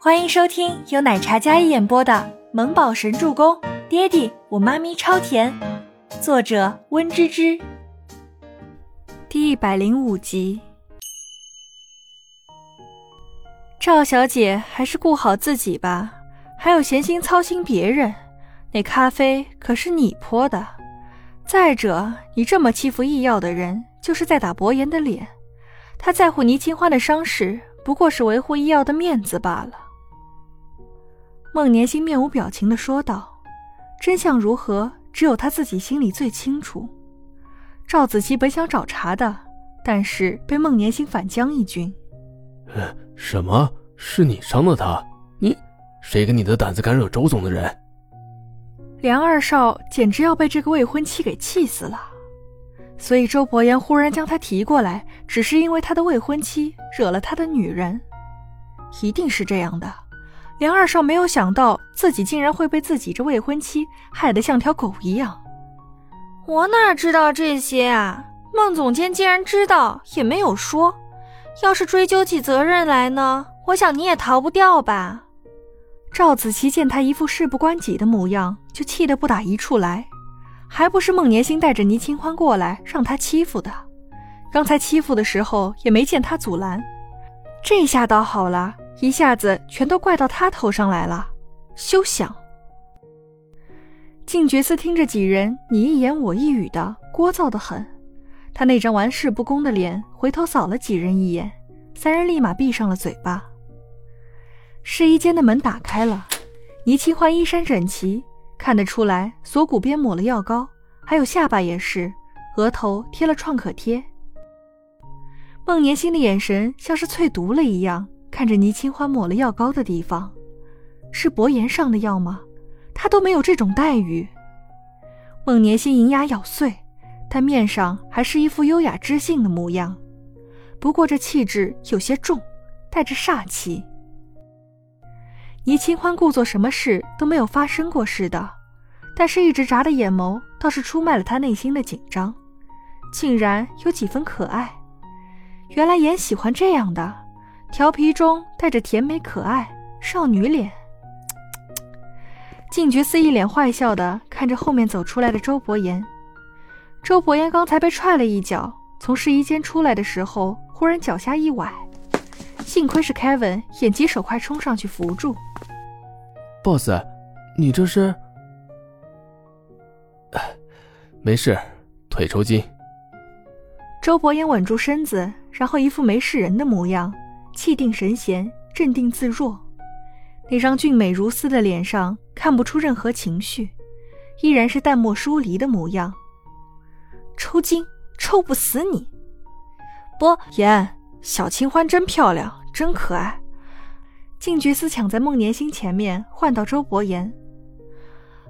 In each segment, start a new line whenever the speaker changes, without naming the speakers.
欢迎收听由奶茶一演播的《萌宝神助攻》，爹地我妈咪超甜，作者温芝芝。第一百零五集。赵小姐还是顾好自己吧，还有闲心操心别人。那咖啡可是你泼的。再者，你这么欺负易耀的人，就是在打伯言的脸。他在乎倪清欢的伤势，不过是维护易耀的面子罢了。孟年星面无表情的说道：“真相如何，只有他自己心里最清楚。”赵子琪本想找茬的，但是被孟年星反将一军。
“呃，什么？是你伤了他？你，谁给你的胆子敢惹周总的人？”
梁二少简直要被这个未婚妻给气死了。所以周伯言忽然将他提过来，只是因为他的未婚妻惹了他的女人，一定是这样的。梁二少没有想到自己竟然会被自己这未婚妻害得像条狗一样。我哪知道这些啊？孟总监既然知道，也没有说。要是追究起责任来呢？我想你也逃不掉吧。赵子琪见他一副事不关己的模样，就气得不打一处来。还不是孟年星带着倪清欢过来让他欺负的，刚才欺负的时候也没见他阻拦，这下倒好了，一下子全都怪到他头上来了，休想！静觉寺听着几人你一言我一语的，聒噪的很，他那张玩世不恭的脸回头扫了几人一眼，三人立马闭上了嘴巴。试衣间的门打开了，倪清欢衣衫整齐。看得出来，锁骨边抹了药膏，还有下巴也是，额头贴了创可贴。孟年心的眼神像是淬毒了一样，看着倪清欢抹了药膏的地方，是薄言上的药吗？他都没有这种待遇。孟年心银牙咬碎，但面上还是一副优雅知性的模样，不过这气质有些重，带着煞气。倪清欢故作什么事都没有发生过似的，但是一直眨的眼眸倒是出卖了他内心的紧张，竟然有几分可爱。原来颜喜欢这样的，调皮中带着甜美可爱少女脸。静觉寺一脸坏笑的看着后面走出来的周伯言。周伯言刚才被踹了一脚，从试衣间出来的时候，忽然脚下一崴。幸亏是 Kevin，眼疾手快冲上去扶住。
Boss，你这是？没事，腿抽筋。
周伯言稳住身子，然后一副没事人的模样，气定神闲，镇定自若。那张俊美如丝的脸上看不出任何情绪，依然是淡漠疏离的模样。抽筋？抽不死你！不言。小清欢真漂亮，真可爱。静觉司抢在孟年星前面，换到周伯言。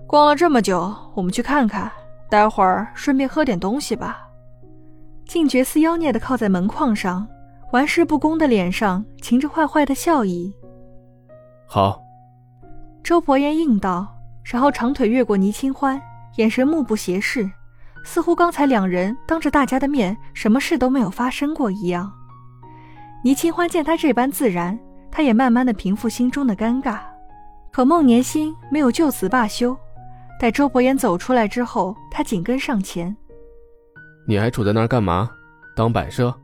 逛了这么久，我们去看看，待会儿顺便喝点东西吧。静觉司妖孽的靠在门框上，玩世不恭的脸上噙着坏坏的笑意。
好。
周伯言应道，然后长腿越过倪清欢，眼神目不斜视，似乎刚才两人当着大家的面，什么事都没有发生过一样。倪清欢见他这般自然，他也慢慢的平复心中的尴尬。可孟年心没有就此罢休，待周伯言走出来之后，他紧跟上前。
你还杵在那儿干嘛？当摆设？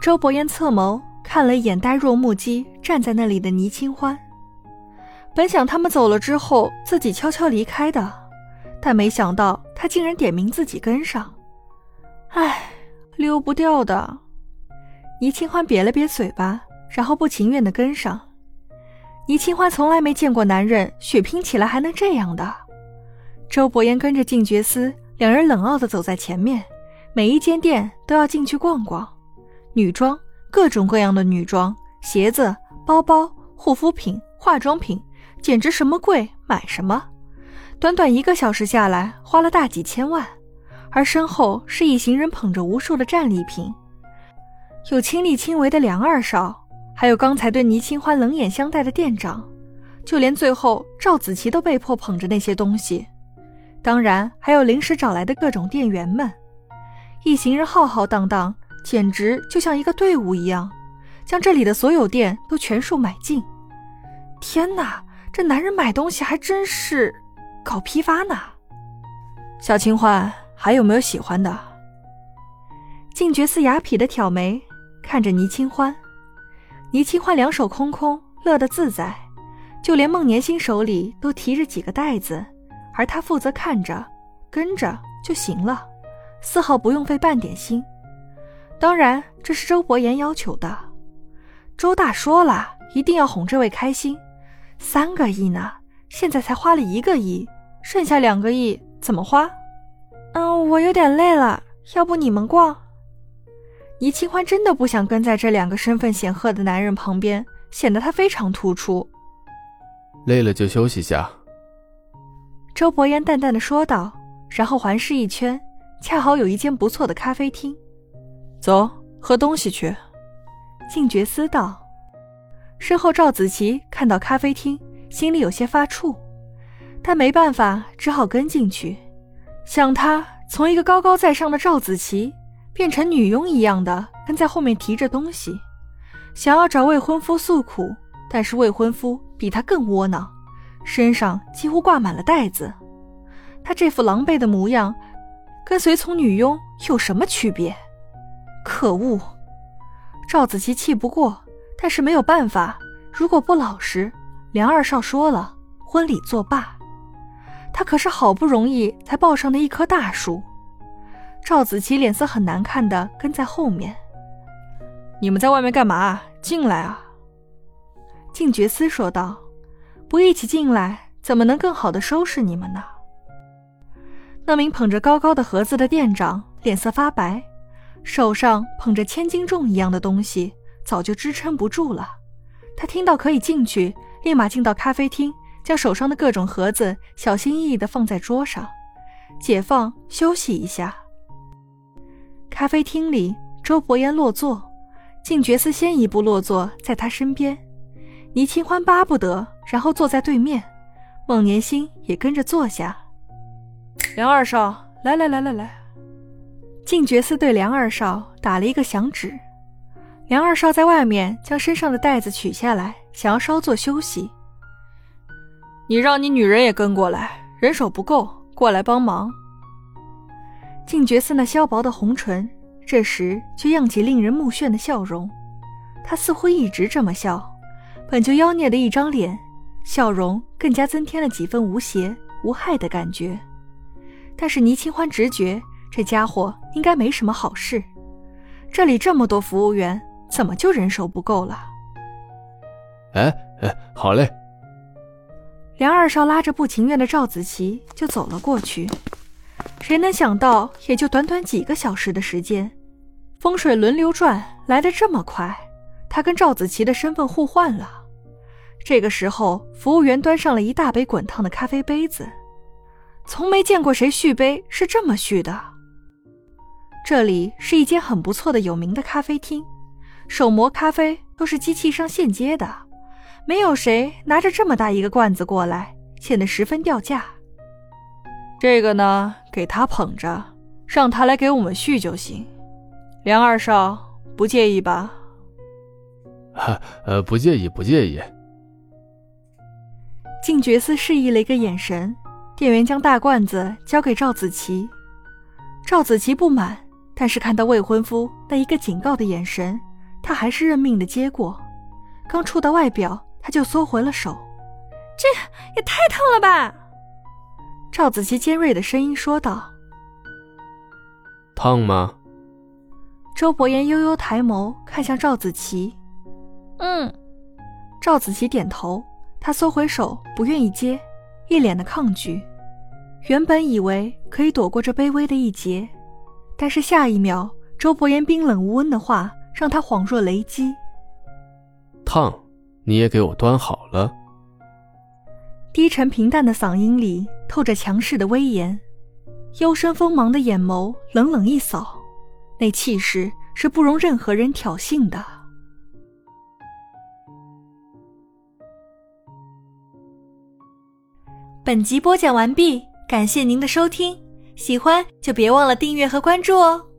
周伯言侧眸看了一眼呆若木鸡站在那里的倪清欢，本想他们走了之后自己悄悄离开的，但没想到他竟然点名自己跟上。唉，溜不掉的。倪清欢瘪了瘪嘴巴，然后不情愿地跟上。倪清欢从来没见过男人血拼起来还能这样的。周伯言跟着静觉司，两人冷傲地走在前面，每一间店都要进去逛逛。女装，各种各样的女装，鞋子、包包、护肤品、化妆品，简直什么贵买什么。短短一个小时下来，花了大几千万，而身后是一行人捧着无数的战利品。有亲力亲为的梁二少，还有刚才对倪清欢冷眼相待的店长，就连最后赵子琪都被迫捧着那些东西。当然，还有临时找来的各种店员们，一行人浩浩荡荡，简直就像一个队伍一样，将这里的所有店都全数买进。天哪，这男人买东西还真是搞批发呢！
小清欢，还有没有喜欢的？
静觉寺雅痞的挑眉，看着倪清欢。倪清欢两手空空，乐得自在，就连孟年星手里都提着几个袋子，而他负责看着，跟着就行了，丝毫不用费半点心。当然，这是周伯言要求的。周大说了，一定要哄这位开心。三个亿呢，现在才花了一个亿，剩下两个亿怎么花？嗯，我有点累了，要不你们逛？倪清欢真的不想跟在这两个身份显赫的男人旁边，显得他非常突出。
累了就休息下。
周伯言淡淡的说道，然后环视一圈，恰好有一间不错的咖啡厅。
走，喝东西去。
静觉思道。身后赵子琪看到咖啡厅，心里有些发怵，但没办法，只好跟进去。想他从一个高高在上的赵子琪。变成女佣一样的跟在后面提着东西，想要找未婚夫诉苦，但是未婚夫比他更窝囊，身上几乎挂满了袋子。他这副狼狈的模样，跟随从女佣有什么区别？可恶！赵子琪气不过，但是没有办法。如果不老实，梁二少说了，婚礼作罢。他可是好不容易才抱上的一棵大树。赵子琪脸色很难看的跟在后面。
你们在外面干嘛？进来啊！
静觉司说道：“不一起进来，怎么能更好的收拾你们呢？”那名捧着高高的盒子的店长脸色发白，手上捧着千斤重一样的东西，早就支撑不住了。他听到可以进去，立马进到咖啡厅，将手上的各种盒子小心翼翼的放在桌上，解放休息一下。咖啡厅里，周伯言落座，静觉寺先一步落座在他身边，倪清欢巴不得，然后坐在对面，孟年星也跟着坐下。
梁二少，来来来来来。
静觉寺对梁二少打了一个响指，梁二少在外面将身上的袋子取下来，想要稍作休息。
你让你女人也跟过来，人手不够，过来帮忙。
静觉寺那削薄的红唇，这时却漾起令人目眩的笑容。他似乎一直这么笑，本就妖孽的一张脸，笑容更加增添了几分无邪无害的感觉。但是倪清欢直觉，这家伙应该没什么好事。这里这么多服务员，怎么就人手不够了？
哎哎，好嘞。
梁二少拉着不情愿的赵子琪就走了过去。谁能想到，也就短短几个小时的时间，风水轮流转来得这么快。他跟赵子琪的身份互换了。这个时候，服务员端上了一大杯滚烫的咖啡杯子，从没见过谁续杯是这么续的。这里是一间很不错的有名的咖啡厅，手磨咖啡都是机器上现接的，没有谁拿着这么大一个罐子过来，显得十分掉价。
这个呢，给他捧着，让他来给我们续就行。梁二少不介意吧？
哈，呃，不介意，不介意。
静觉寺示意了一个眼神，店员将大罐子交给赵子琪。赵子琪不满，但是看到未婚夫那一个警告的眼神，他还是认命的接过。刚触到外表，他就缩回了手。
这也太烫了吧！
赵子琪尖锐的声音说道：“
烫吗？”
周伯言悠悠抬眸看向赵子琪，“
嗯。”
赵子琪点头，他缩回手，不愿意接，一脸的抗拒。原本以为可以躲过这卑微的一劫，但是下一秒，周伯言冰冷无温的话让他恍若雷击。
“烫，你也给我端好了。”
低沉平淡的嗓音里透着强势的威严，幽深锋芒的眼眸冷冷一扫，那气势是不容任何人挑衅的。本集播讲完毕，感谢您的收听，喜欢就别忘了订阅和关注哦。